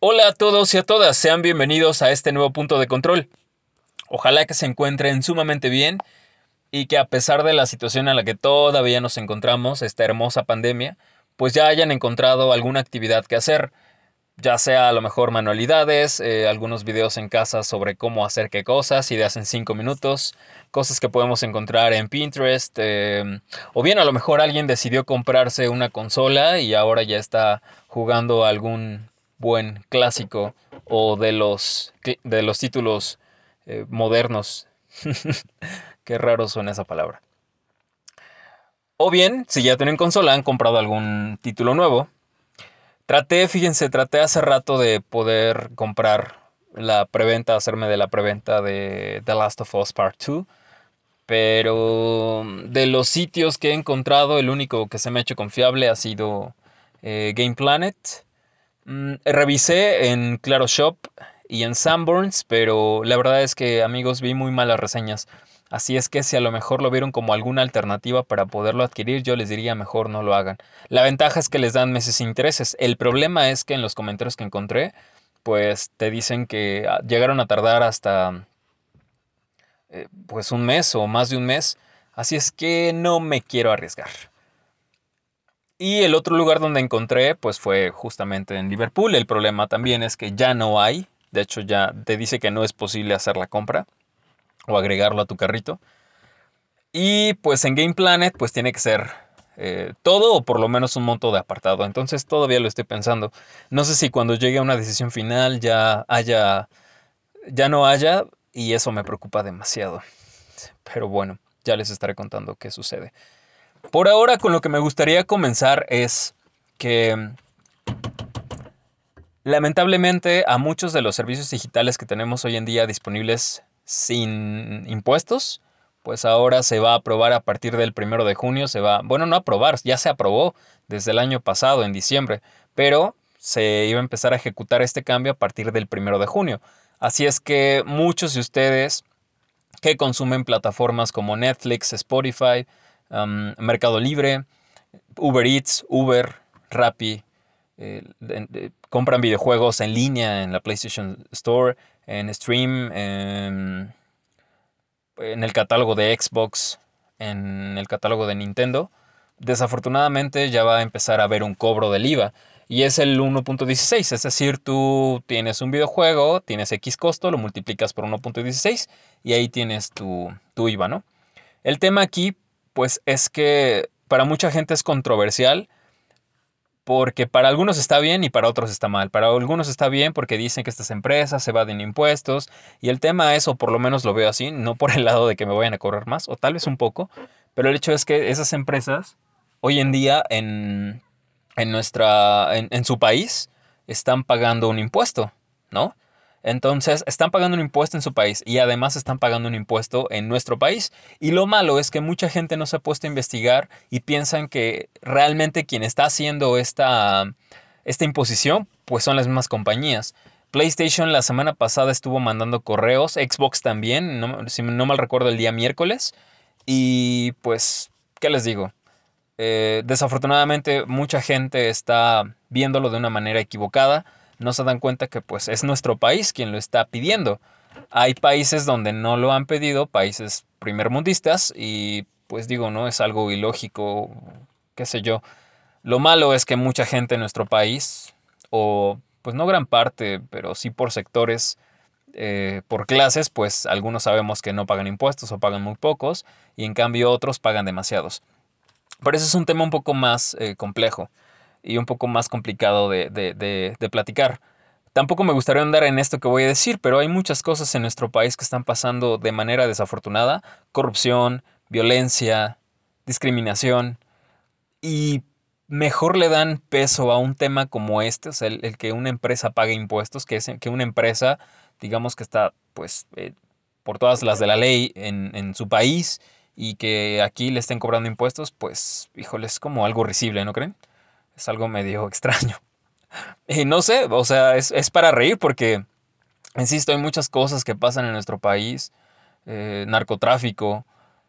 Hola a todos y a todas, sean bienvenidos a este nuevo punto de control. Ojalá que se encuentren sumamente bien y que a pesar de la situación en la que todavía nos encontramos, esta hermosa pandemia, pues ya hayan encontrado alguna actividad que hacer, ya sea a lo mejor manualidades, eh, algunos videos en casa sobre cómo hacer qué cosas, ideas en 5 minutos, cosas que podemos encontrar en Pinterest, eh, o bien a lo mejor alguien decidió comprarse una consola y ahora ya está jugando algún buen clásico o de los, de los títulos eh, modernos. Qué raro suena esa palabra. O bien, si ya tienen consola, han comprado algún título nuevo. Traté, fíjense, traté hace rato de poder comprar la preventa, hacerme de la preventa de The Last of Us Part 2. Pero de los sitios que he encontrado, el único que se me ha hecho confiable ha sido eh, Game Planet. Mm, revisé en Claro Shop y en Sanborns, pero la verdad es que amigos vi muy malas reseñas. Así es que si a lo mejor lo vieron como alguna alternativa para poderlo adquirir, yo les diría mejor no lo hagan. La ventaja es que les dan meses sin intereses. El problema es que en los comentarios que encontré, pues te dicen que ah, llegaron a tardar hasta eh, pues un mes o más de un mes. Así es que no me quiero arriesgar. Y el otro lugar donde encontré, pues fue justamente en Liverpool. El problema también es que ya no hay. De hecho, ya te dice que no es posible hacer la compra o agregarlo a tu carrito. Y pues en Game Planet, pues tiene que ser eh, todo o por lo menos un monto de apartado. Entonces todavía lo estoy pensando. No sé si cuando llegue a una decisión final ya haya, ya no haya, y eso me preocupa demasiado. Pero bueno, ya les estaré contando qué sucede. Por ahora con lo que me gustaría comenzar es que lamentablemente a muchos de los servicios digitales que tenemos hoy en día disponibles sin impuestos, pues ahora se va a aprobar a partir del primero de junio, se va, bueno, no aprobar, ya se aprobó desde el año pasado, en diciembre, pero se iba a empezar a ejecutar este cambio a partir del primero de junio. Así es que muchos de ustedes que consumen plataformas como Netflix, Spotify, Mercado Libre, Uber Eats, Uber, Rappi, eh, compran videojuegos en línea en la PlayStation Store, en Stream, en, en el catálogo de Xbox, en el catálogo de Nintendo. Desafortunadamente ya va a empezar a haber un cobro del IVA y es el 1.16, es decir, tú tienes un videojuego, tienes X costo, lo multiplicas por 1.16 y ahí tienes tu, tu IVA, ¿no? El tema aquí pues es que para mucha gente es controversial porque para algunos está bien y para otros está mal. Para algunos está bien porque dicen que estas empresas se evaden impuestos y el tema es, o por lo menos lo veo así, no por el lado de que me vayan a cobrar más, o tal vez un poco, pero el hecho es que esas empresas hoy en día en, nuestra, en su país están pagando un impuesto, ¿no? Entonces, están pagando un impuesto en su país y además están pagando un impuesto en nuestro país. Y lo malo es que mucha gente no se ha puesto a investigar y piensan que realmente quien está haciendo esta, esta imposición, pues son las mismas compañías. PlayStation la semana pasada estuvo mandando correos, Xbox también, si no mal recuerdo el día miércoles. Y pues, ¿qué les digo? Eh, desafortunadamente mucha gente está viéndolo de una manera equivocada no se dan cuenta que pues es nuestro país quien lo está pidiendo. Hay países donde no lo han pedido, países primermundistas, y pues digo, no es algo ilógico, qué sé yo. Lo malo es que mucha gente en nuestro país, o pues no gran parte, pero sí por sectores, eh, por clases, pues algunos sabemos que no pagan impuestos o pagan muy pocos, y en cambio otros pagan demasiados. Pero eso es un tema un poco más eh, complejo y un poco más complicado de, platicar. Tampoco me gustaría andar en esto que voy a decir, pero hay muchas cosas en nuestro país que están pasando de manera desafortunada. Corrupción, violencia, discriminación. Y mejor le dan peso a un tema como este, o sea, el, que una empresa pague impuestos, que, que una empresa, digamos que está pues eh, por todas las de la ley en, en, su país y que aquí le estén cobrando impuestos, pues híjole, es como algo risible, ¿no creen? Es algo medio extraño. Y no sé, o sea, es, para reír porque, insisto, hay muchas cosas que pasan en nuestro país, eh, narcotráfico,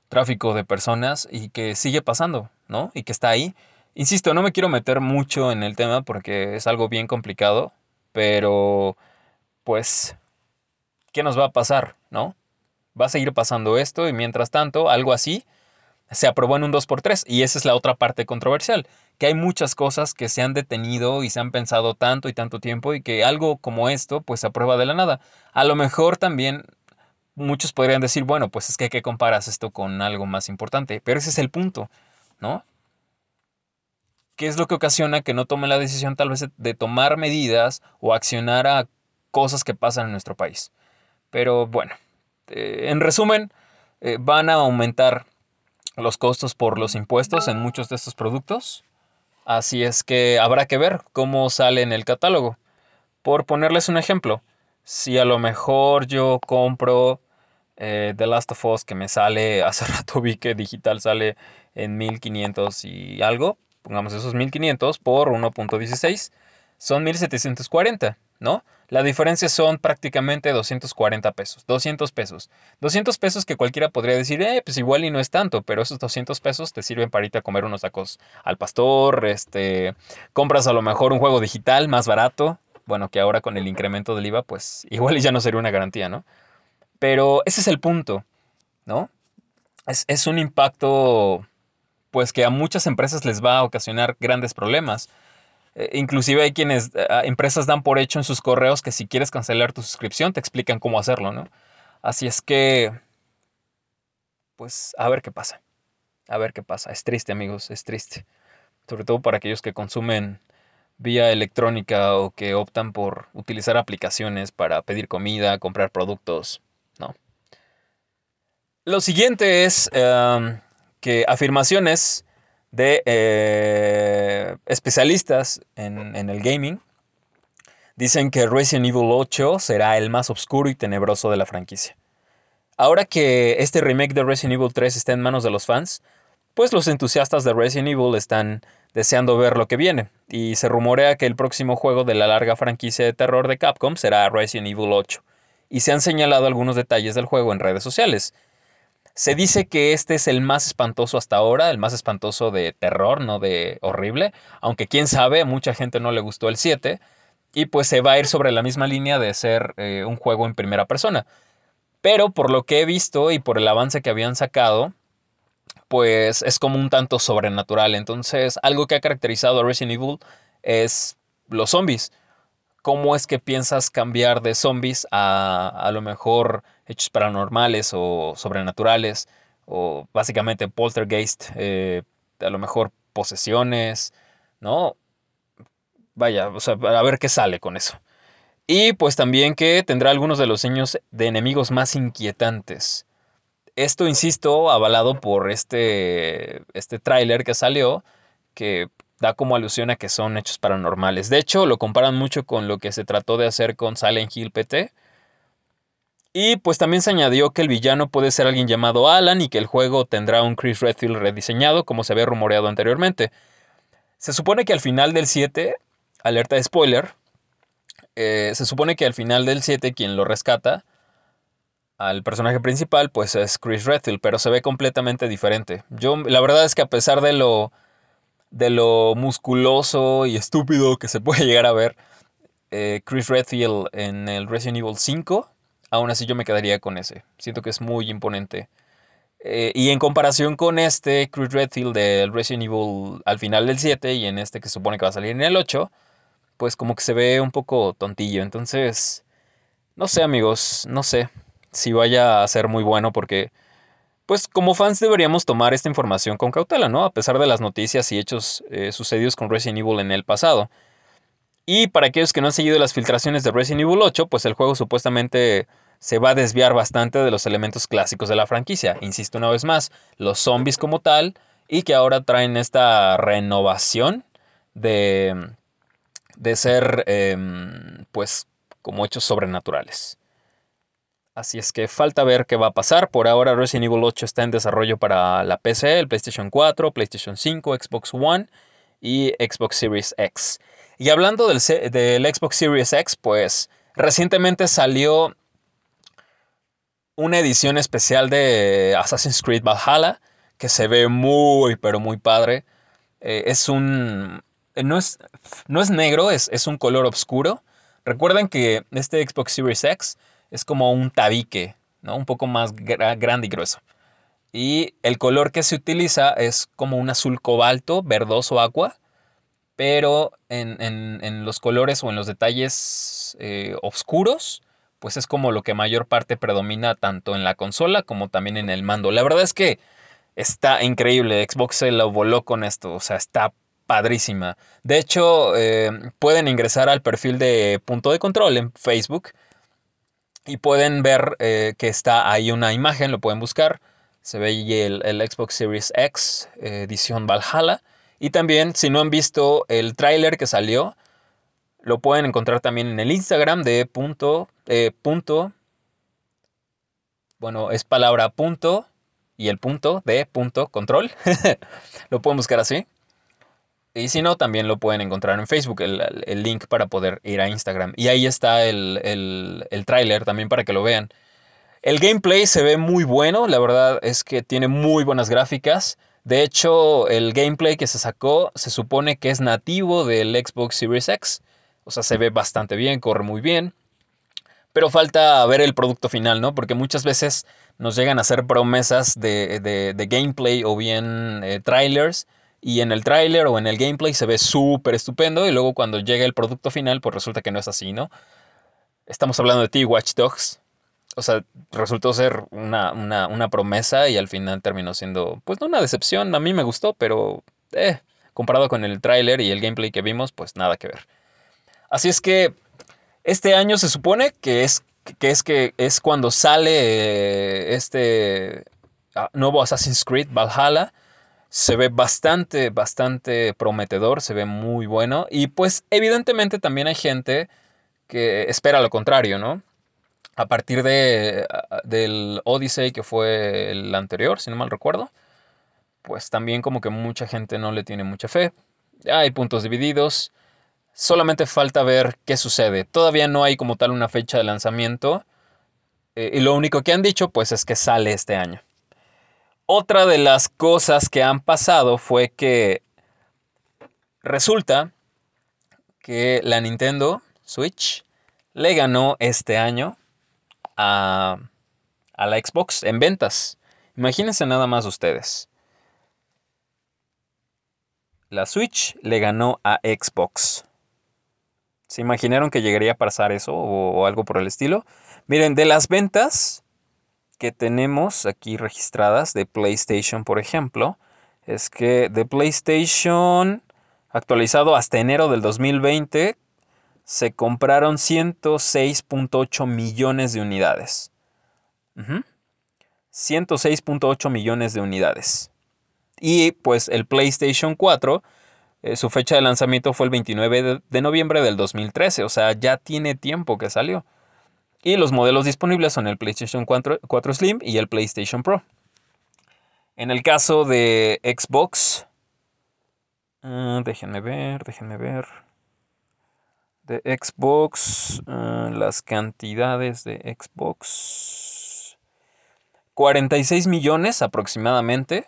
tráfico de personas y que sigue pasando, ¿no? Y que está ahí. Insisto, no me quiero meter mucho en el tema porque es algo bien complicado, Pero, pues, ¿qué nos va a pasar? ¿No? Va a seguir pasando esto y mientras tanto, algo así se aprobó en un 2x3 y esa es la otra parte controversial, que hay muchas cosas que se han detenido y se han pensado tanto y tanto tiempo y que algo como esto pues se aprueba de la nada. A lo mejor también muchos podrían decir, bueno, pues es que ¿qué comparas esto con algo más importante? Pero ese es el punto, ¿no? ¿Qué es lo que ocasiona que no tome la decisión tal vez de tomar medidas o accionar a cosas que pasan en nuestro país? Pero bueno, eh, en resumen, eh, van a aumentar los costos por los impuestos en muchos de estos productos. Así es que habrá que ver cómo sale en el catálogo. Por ponerles un ejemplo, si a lo mejor yo compro eh, The Last of Us que me sale, hace rato vi que digital sale en 1500 y algo, pongamos esos 1500 por 1.16, son 1740, ¿no? La diferencia son prácticamente 240 pesos, 200 pesos. 200 pesos que cualquiera podría decir, eh, pues igual y no es tanto, pero esos 200 pesos te sirven para irte a comer unos tacos al pastor, este, compras a lo mejor un juego digital más barato, bueno, que ahora con el incremento del IVA, pues igual y ya no sería una garantía, ¿no? Pero ese es el punto, ¿no? Es, es un impacto, pues que a muchas empresas les va a ocasionar grandes problemas eh, inclusive hay quienes, eh, empresas dan por hecho en sus correos que si quieres cancelar tu suscripción te explican cómo hacerlo, ¿no? Así es que, pues a ver qué pasa. A ver qué pasa. Es triste, amigos, es triste. Sobre todo para aquellos que consumen vía electrónica o que optan por utilizar aplicaciones para pedir comida, comprar productos, ¿no? Lo siguiente es em, que afirmaciones de eh, especialistas en, el gaming dicen que Resident Evil 8 será el más oscuro y tenebroso de la franquicia. Ahora que este remake de Resident Evil 3 está en manos de los fans, pues los entusiastas de Resident Evil están deseando ver lo que viene, y se rumorea que el próximo juego de la larga franquicia de terror de Capcom será Resident Evil 8, y se han señalado algunos detalles del juego en redes sociales, se dice que este es el más espantoso hasta ahora, el más espantoso de terror, no de horrible, aunque quién sabe, mucha gente no le gustó el 7, y pues se va a ir sobre la misma línea de ser eh, un juego en primera persona. Pero por lo que he visto y por el avance que habían sacado, pues es como un tanto sobrenatural. Entonces, algo que ha caracterizado a Resident Evil es los zombies. ¿Cómo es que piensas cambiar de zombies a a lo mejor hechos paranormales o sobrenaturales, o básicamente poltergeist, eh, a lo mejor posesiones, ¿no? Vaya, o sea, a ver qué sale con eso. Y pues también que tendrá algunos de los sueños de enemigos más inquietantes. Esto, insisto, avalado por este, este tráiler que salió, que da como alusión a que son hechos paranormales. De hecho, lo comparan mucho con lo que se trató de hacer con Silent Hill PT, y pues también se añadió que el villano puede ser alguien llamado Alan y que el juego tendrá un Chris Redfield rediseñado, como se había rumoreado anteriormente. Se supone que al final del 7, alerta de spoiler, eh, se supone que al final del 7 quien lo rescata al personaje principal pues es Chris Redfield, pero se ve completamente diferente. Yo la verdad es que a pesar de lo de lo musculoso y estúpido que se puede llegar a ver eh, Chris Redfield en el Resident Evil 5 aún así yo me quedaría con ese. Siento que es muy imponente. Eh, y en comparación con este Chris Redfield del Resident Evil al final del 7 y en este que supone que va a salir en el 8, pues como que se ve un poco tontillo. Entonces, no sé amigos, no sé si vaya a ser muy bueno porque, pues como fans deberíamos tomar esta información con cautela, ¿no? A pesar de las noticias y hechos eh, sucedidos con Resident Evil en el pasado. Y para aquellos que no han seguido las filtraciones de Resident Evil 8, pues el juego supuestamente se va a desviar bastante de los elementos clásicos de la franquicia. Insisto una vez más, los zombies como tal, y que ahora traen esta renovación de, de ser, em, pues, como hechos sobrenaturales. Así es que falta ver qué va a pasar. Por ahora Resident Evil 8 está en desarrollo para la PC, el PlayStation 4, PlayStation 5, Xbox One y Xbox Series X. Y hablando del, Xbox Series X, pues recientemente salió una edición especial de Assassin's Creed Valhalla que se ve muy, pero muy padre. Eh, es un... No es, no es negro, es, es un color oscuro. Recuerden que este Xbox Series X es como un tabique, ¿no? Un poco más grande y grueso. Y el color que se utiliza es como un azul cobalto, verdoso agua, pero en, los colores o en los detalles eh, oscuros, pues es como lo que mayor parte predomina tanto en la consola como también en el mando. La verdad es que está increíble, Xbox se lo voló con esto, o sea, está padrísima. De hecho, eh, pueden ingresar al perfil de Punto de Control en Facebook y pueden ver eh, que está ahí una imagen, lo pueden buscar se ve ahí el, Xbox Series X eh, edición Valhalla. Y también, si no han visto el tráiler que salió, lo pueden encontrar también en el Instagram de punto, eh, punto, bueno, es palabra punto y el punto de punto control. lo pueden buscar así. Y si no, también lo pueden encontrar en Facebook, el, link para poder ir a Instagram. Y ahí está el, el, el tráiler también para que lo vean. El gameplay se ve muy bueno, la verdad es que tiene muy buenas gráficas. De hecho, el gameplay que se sacó se supone que es nativo del Xbox Series X. O sea, se ve bastante bien, corre muy bien. Pero falta ver el producto final, ¿no? Porque muchas veces nos llegan a hacer promesas de, gameplay o bien eh, trailers. Y en el trailer o en el gameplay se ve súper estupendo. Y luego cuando llega el producto final, pues resulta que no es así, ¿no? Estamos hablando de T-Watch Dogs o sea, resultó ser una, promesa y al final terminó siendo, pues no una decepción, a mí me gustó, pero eh, comparado con el tráiler y el gameplay que vimos, pues nada que ver. Así es que este año se supone que es que es, que es cuando sale eh, este ah, nuevo Assassin's Creed Valhalla. Se ve bastante, bastante prometedor, se ve muy bueno. Y pues evidentemente también hay gente que espera lo contrario, ¿no? a partir de, del Odyssey, que fue el anterior, si no mal recuerdo, pues también como que mucha gente no le tiene mucha fe. Hay puntos divididos. Solamente falta ver qué sucede. Todavía no hay como tal una fecha de lanzamiento. Eh, y lo único que han dicho pues es que sale este año. Otra de las cosas que han pasado fue que resulta que la Nintendo Switch le ganó este año a, la Xbox en ventas. Imagínense nada más ustedes. La Switch le ganó a Xbox. ¿Se imaginaron que llegaría a pasar eso o, algo por el estilo? Miren, de las ventas que tenemos aquí registradas de PlayStation, por ejemplo, es que de PlayStation actualizado hasta enero del 2020 se compraron 106.8 millones de unidades. 106.8 millones de unidades. Y pues el PlayStation 4, eh, su fecha de lanzamiento fue el 29 de, noviembre del 2013, o sea, ya tiene tiempo que salió. Y los modelos disponibles son el PlayStation 4, Slim y el PlayStation Pro. En el caso de Xbox, ah, déjenme ver, déjenme ver de Xbox, eh, las cantidades de Xbox. 46 millones aproximadamente.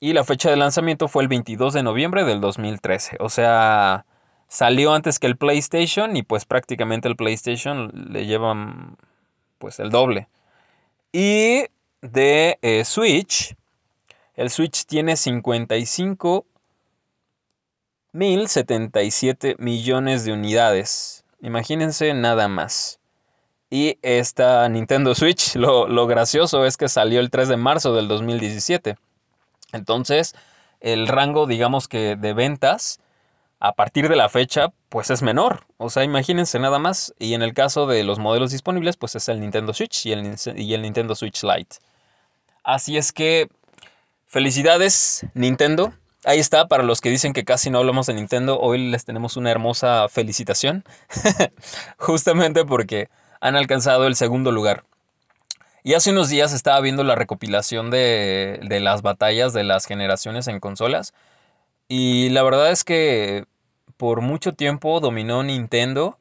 Y la fecha de lanzamiento fue el 22 de noviembre del 2013. O sea, salió antes que el PlayStation y pues prácticamente el PlayStation le llevan pues el doble. Y de eh, Switch, el Switch tiene 55 1077 millones de unidades. Imagínense nada más. Y esta Nintendo Switch, lo, gracioso es que salió el 3 de marzo del 2017. Entonces, el rango, digamos que de ventas a partir de la fecha, pues es menor. O sea, imagínense nada más. Y en el caso de los modelos disponibles, pues es el Nintendo Switch y el, y el Nintendo Switch Lite. Así es que, felicidades, Nintendo. Ahí está, para los que dicen que casi no hablamos de Nintendo, hoy les tenemos una hermosa felicitación, justamente porque han alcanzado el segundo lugar. Y hace unos días estaba viendo la recopilación de, las batallas de las generaciones en consolas, y la verdad es que por mucho tiempo dominó Nintendo,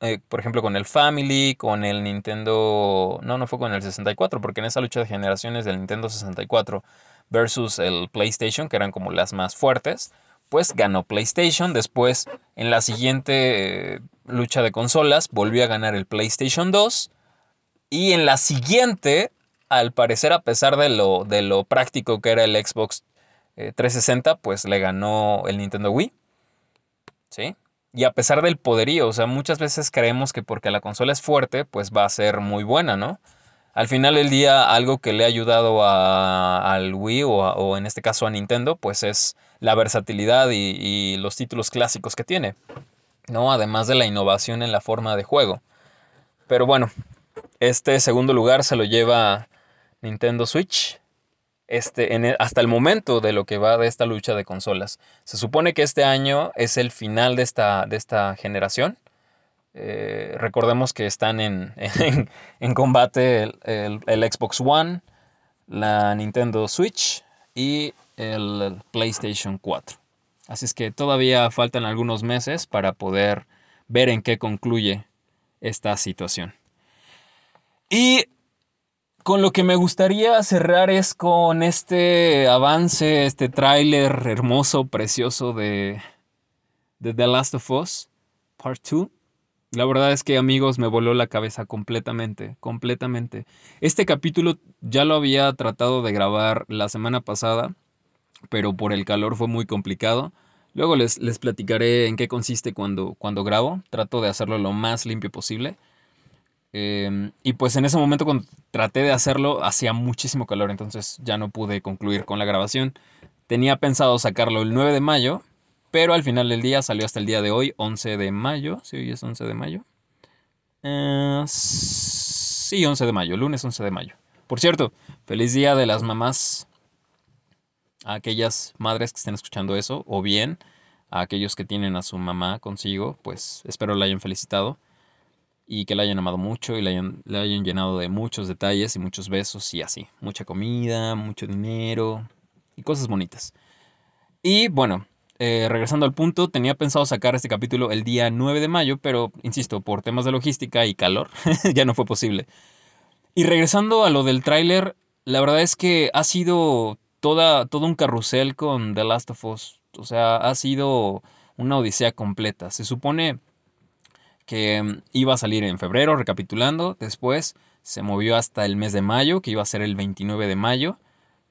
eh, por ejemplo con el Family, con el Nintendo... No, no fue con el 64, porque en esa lucha de generaciones del Nintendo 64 versus el PlayStation, que eran como las más fuertes, pues ganó PlayStation. Después, en la siguiente, lucha de consolas volvió a ganar el PlayStation 2. Y en la siguiente, al parecer, a pesar de lo, de lo práctico que era el Xbox 360, eh, pues le ganó el Nintendo Wii. ¿Sí? Y a pesar del poderío, o sea, muchas veces creemos que porque la consola es fuerte, pues va a ser muy buena, ¿no? Al final del día, algo que le ha ayudado al Wii o, en este caso a Nintendo, pues es la versatilidad y, y, los títulos clásicos que tiene, ¿no? Además de la innovación en la forma de juego. Pero bueno, este segundo lugar se lo lleva Nintendo Switch, este, e, hasta el momento de lo que va de esta lucha de consolas. Se supone que este año es el final de esta, de esta generación. Eh, recordemos que están en, en, combate el, Xbox One, la Nintendo Switch y el PlayStation 4. Así es que todavía faltan algunos meses para poder ver en qué concluye esta situación. Y con lo que me gustaría cerrar es con este avance, este tráiler hermoso, precioso de, de The Last of Us Part 2. La verdad es que amigos me voló la cabeza completamente, completamente. Este capítulo ya lo había tratado de grabar la semana pasada, pero por el calor fue muy complicado. Luego les, les platicaré en qué consiste cuando, cuando grabo. Trato de hacerlo lo más limpio posible. Em, y pues en ese momento cuando traté de hacerlo hacía muchísimo calor, entonces ya no pude concluir con la grabación. Tenía pensado sacarlo el 9 de mayo, pero al final del día salió hasta el día de hoy, 11 de mayo. ¿Sí hoy es 11 de mayo? Eh, sí, 11 de mayo, lunes 11 de mayo. Por cierto, feliz día de las mamás a aquellas madres que estén escuchando eso, o bien a aquellos que tienen a su mamá consigo, pues espero la hayan felicitado y que la hayan amado mucho y la hayan, hayan llenado de muchos detalles y muchos besos y así. Mucha comida, mucho dinero y cosas bonitas. Y bueno, eh, regresando al punto, tenía pensado sacar este capítulo el día 9 de mayo, pero insisto, por temas de logística y calor, ya no fue posible. Y regresando a lo del tráiler, la verdad es que ha sido toda, todo un carrusel con The Last of Us. O sea, ha sido una odisea completa. Se supone que iba a salir en febrero, recapitulando. Después se movió hasta el mes de mayo, que iba a ser el 29 de mayo.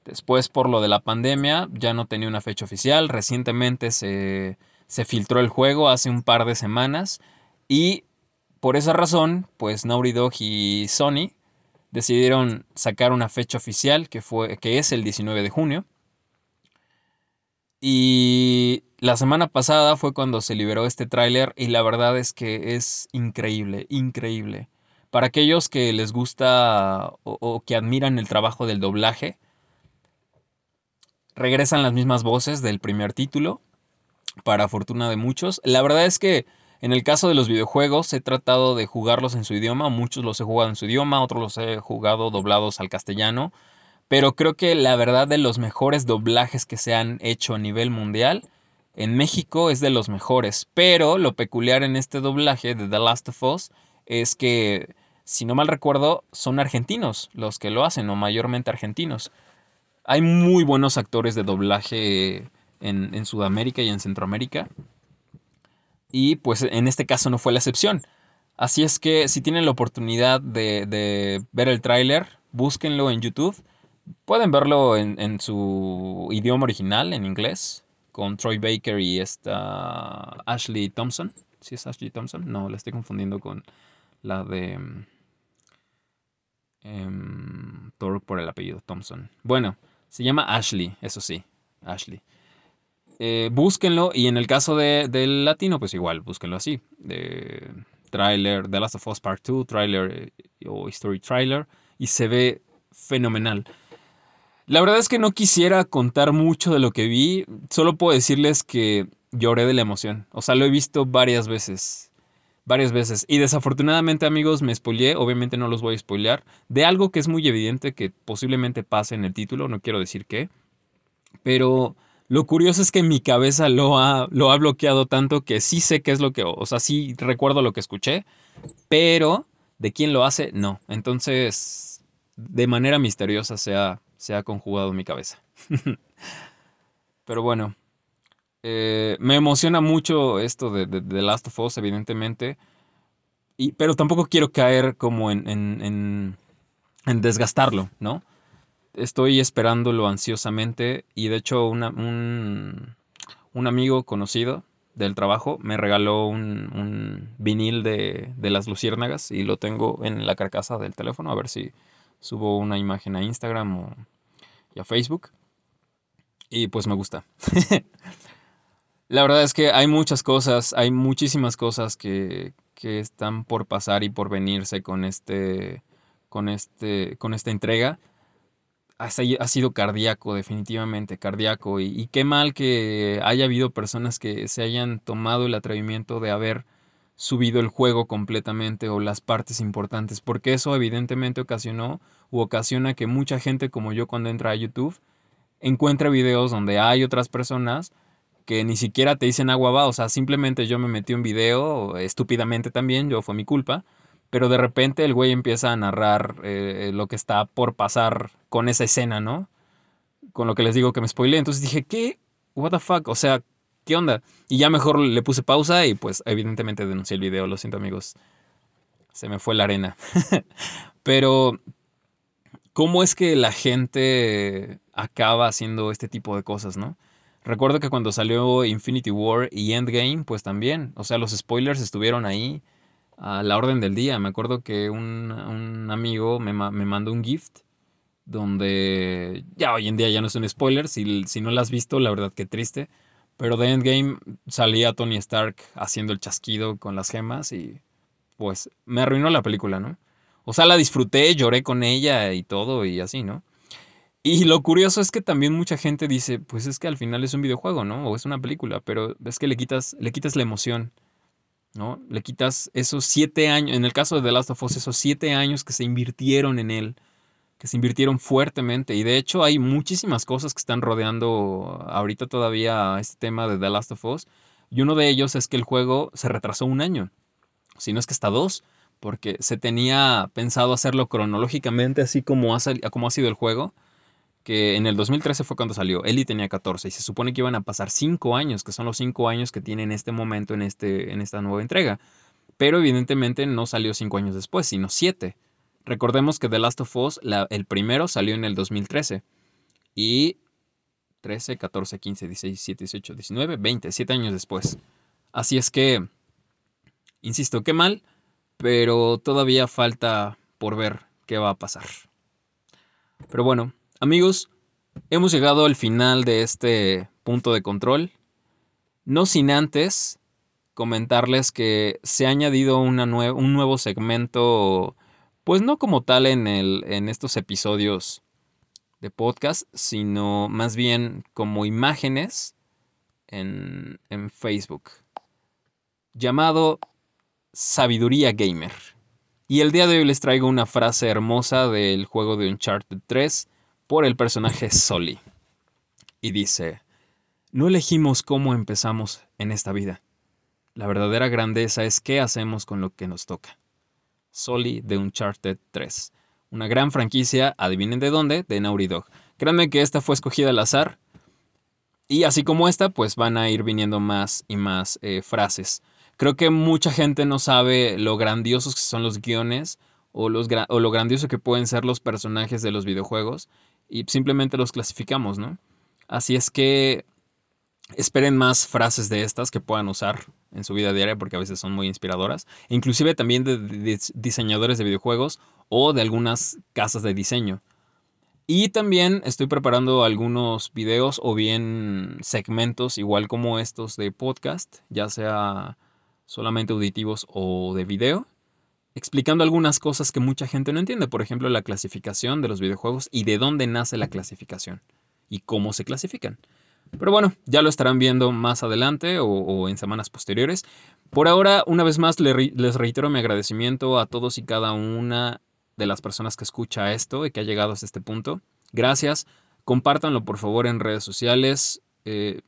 Después, por lo de la pandemia, ya no tenía una fecha oficial. Recientemente se, se filtró el juego hace un par de semanas. Y por esa razón, pues Naughty Dog y Sony decidieron sacar una fecha oficial que, fue, que es el 19 de junio. Y la semana pasada fue cuando se liberó este tráiler y la verdad es que es increíble, increíble. Para aquellos que les gusta o, que admiran el trabajo del doblaje, regresan las mismas voces del primer título, para fortuna de muchos. La verdad es que en el caso de los videojuegos he tratado de jugarlos en su idioma, muchos los he jugado en su idioma, otros los he jugado doblados al castellano, pero creo que la verdad de los mejores doblajes que se han hecho a nivel mundial en México es de los mejores. Pero lo peculiar en este doblaje de The Last of Us es que, si no mal recuerdo, son argentinos los que lo hacen, o mayormente argentinos. Hay muy buenos actores de doblaje en, Sudamérica y en Centroamérica. Y pues en este caso no fue la excepción. Así es que si tienen la oportunidad de, de ver el tráiler, búsquenlo en YouTube Pueden verlo en, su idioma original, en inglés, con Troy Baker y esta Ashley Thompson. ¿Sí es Ashley Thompson? No, la estoy confundiendo con la de um, Thor por el apellido Thompson. Bueno, se llama Ashley, eso sí, Ashley. Eh, búsquenlo y en el caso de, del latino, pues igual, búsquenlo así. Trailer, The Last of Us Part 2, trailer eh, o Story Trailer, y se ve fenomenal. La verdad es que no quisiera contar mucho de lo que vi, solo puedo decirles que lloré de la emoción. O sea, lo he visto varias veces. Varias veces. Y desafortunadamente, amigos, me spoileé. Obviamente no los voy a spoilear. De algo que es muy evidente que posiblemente pase en el título. No quiero decir qué. Pero lo curioso es que mi cabeza lo ha, lo ha bloqueado tanto que sí sé qué es lo que. O sea, sí recuerdo lo que escuché. Pero de quién lo hace, no. Entonces, de manera misteriosa se ha se ha conjugado en mi cabeza. Pero bueno, eh, me emociona mucho esto de, The Last of Us, evidentemente. Y, pero tampoco quiero caer como en, en, en, desgastarlo, ¿no? Estoy esperándolo ansiosamente y de hecho un, un amigo conocido del trabajo me regaló un, un vinil de, de, las luciérnagas y lo tengo en la carcasa del teléfono a ver si subo una imagen a Instagram o, y a Facebook. Y pues me gusta. la verdad es que hay muchas cosas, hay muchísimas cosas que, que están por pasar y por venirse con este, con este, con esta entrega. Ha, sido cardíaco, definitivamente, cardíaco. Y, qué mal que haya habido personas que se hayan tomado el atrevimiento de haber subido el juego completamente o las partes importantes, porque eso evidentemente ocasionó u ocasiona que mucha gente como yo cuando entra a YouTube encuentre videos donde hay otras personas que ni siquiera te dicen agua va, o sea, simplemente yo me metí un video, estúpidamente también, yo fue mi culpa, pero de repente el güey empieza a narrar eh, lo que está por pasar con esa escena, ¿no? Con lo que les digo que me spoilé. Entonces dije, ¿qué? ¿What the fuck? O sea, ¿qué onda? Y ya mejor le puse pausa y pues evidentemente denuncié el video, lo siento amigos. Se me fue la arena. pero, ¿cómo es que la gente acaba haciendo este tipo de cosas, no? Recuerdo que cuando salió Infinity War y Endgame, pues también, o sea, los spoilers estuvieron ahí a la orden del día. Me acuerdo que un, amigo me, mandó un gift donde ya hoy en día ya no es un spoiler, si, si no lo has visto, la verdad que triste. Pero de Endgame salía Tony Stark haciendo el chasquido con las gemas y pues me arruinó la película, ¿no? O sea, la disfruté, lloré con ella y todo y así, ¿no? Y lo curioso es que también mucha gente dice, pues es que al final es un videojuego, ¿no? O es una película, pero es que le quitas, le quitas la emoción, ¿no? Le quitas esos siete años, en el caso de The Last of Us, esos siete años que se invirtieron en él, que se invirtieron fuertemente. Y de hecho hay muchísimas cosas que están rodeando ahorita todavía este tema de The Last of Us. Y uno de ellos es que el juego se retrasó un año, si no es que hasta dos, porque se tenía pensado hacerlo cronológicamente, así como ha, como ha sido el juego que en el 2013 fue cuando salió. Eli tenía 14 y se supone que iban a pasar 5 años, que son los 5 años que tiene en este momento en, este, en esta nueva entrega. Pero evidentemente no salió 5 años después, sino 7. Recordemos que The Last of Us, el primero salió en el 2013. Y 13, 14, 15, 16, 17, 18, 19, 20, 7 años después. Así es que, insisto, qué mal, pero todavía falta por ver qué va a pasar. Pero bueno, Amigos, hemos llegado al final de este punto de control. No sin antes comentarles que se ha añadido un nuevo segmento, pues no como tal en, el, en estos episodios de podcast, sino más bien como imágenes en, en Facebook, llamado Sabiduría Gamer. Y el día de hoy les traigo una frase hermosa del juego de Uncharted 3 por el personaje Soli. Y dice, no elegimos cómo empezamos en esta vida. La verdadera grandeza es qué hacemos con lo que nos toca. Soli de Uncharted 3. Una gran franquicia, adivinen de dónde, de Naughty Dog. Créanme que esta fue escogida al azar. Y así como esta, pues van a ir viniendo más y más eh, frases. Creo que mucha gente no sabe lo grandiosos que son los guiones o, o lo grandioso que pueden ser los personajes de los videojuegos y simplemente los clasificamos, ¿no? Así es que esperen más frases de estas que puedan usar en su vida diaria porque a veces son muy inspiradoras, inclusive también de, diseñadores de videojuegos o de algunas casas de diseño. Y también estoy preparando algunos videos o bien segmentos igual como estos de podcast, ya sea solamente auditivos o de video, explicando algunas cosas que mucha gente no entiende, por ejemplo la clasificación de los videojuegos y de dónde nace la clasificación y cómo se clasifican. Pero bueno, ya lo estarán viendo más adelante o, en semanas posteriores. Por ahora, una vez más, les reitero mi agradecimiento a todos y cada una de las personas que escucha esto y que ha llegado hasta este punto. Gracias. Compártanlo por favor en redes sociales. Eh,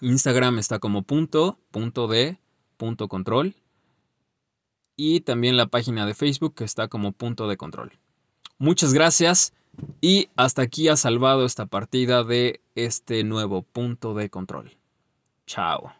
Instagram está como punto, punto de, punto control y también la página de Facebook que está como punto de control. Muchas gracias y hasta aquí ha salvado esta partida de este nuevo punto de control. Chao.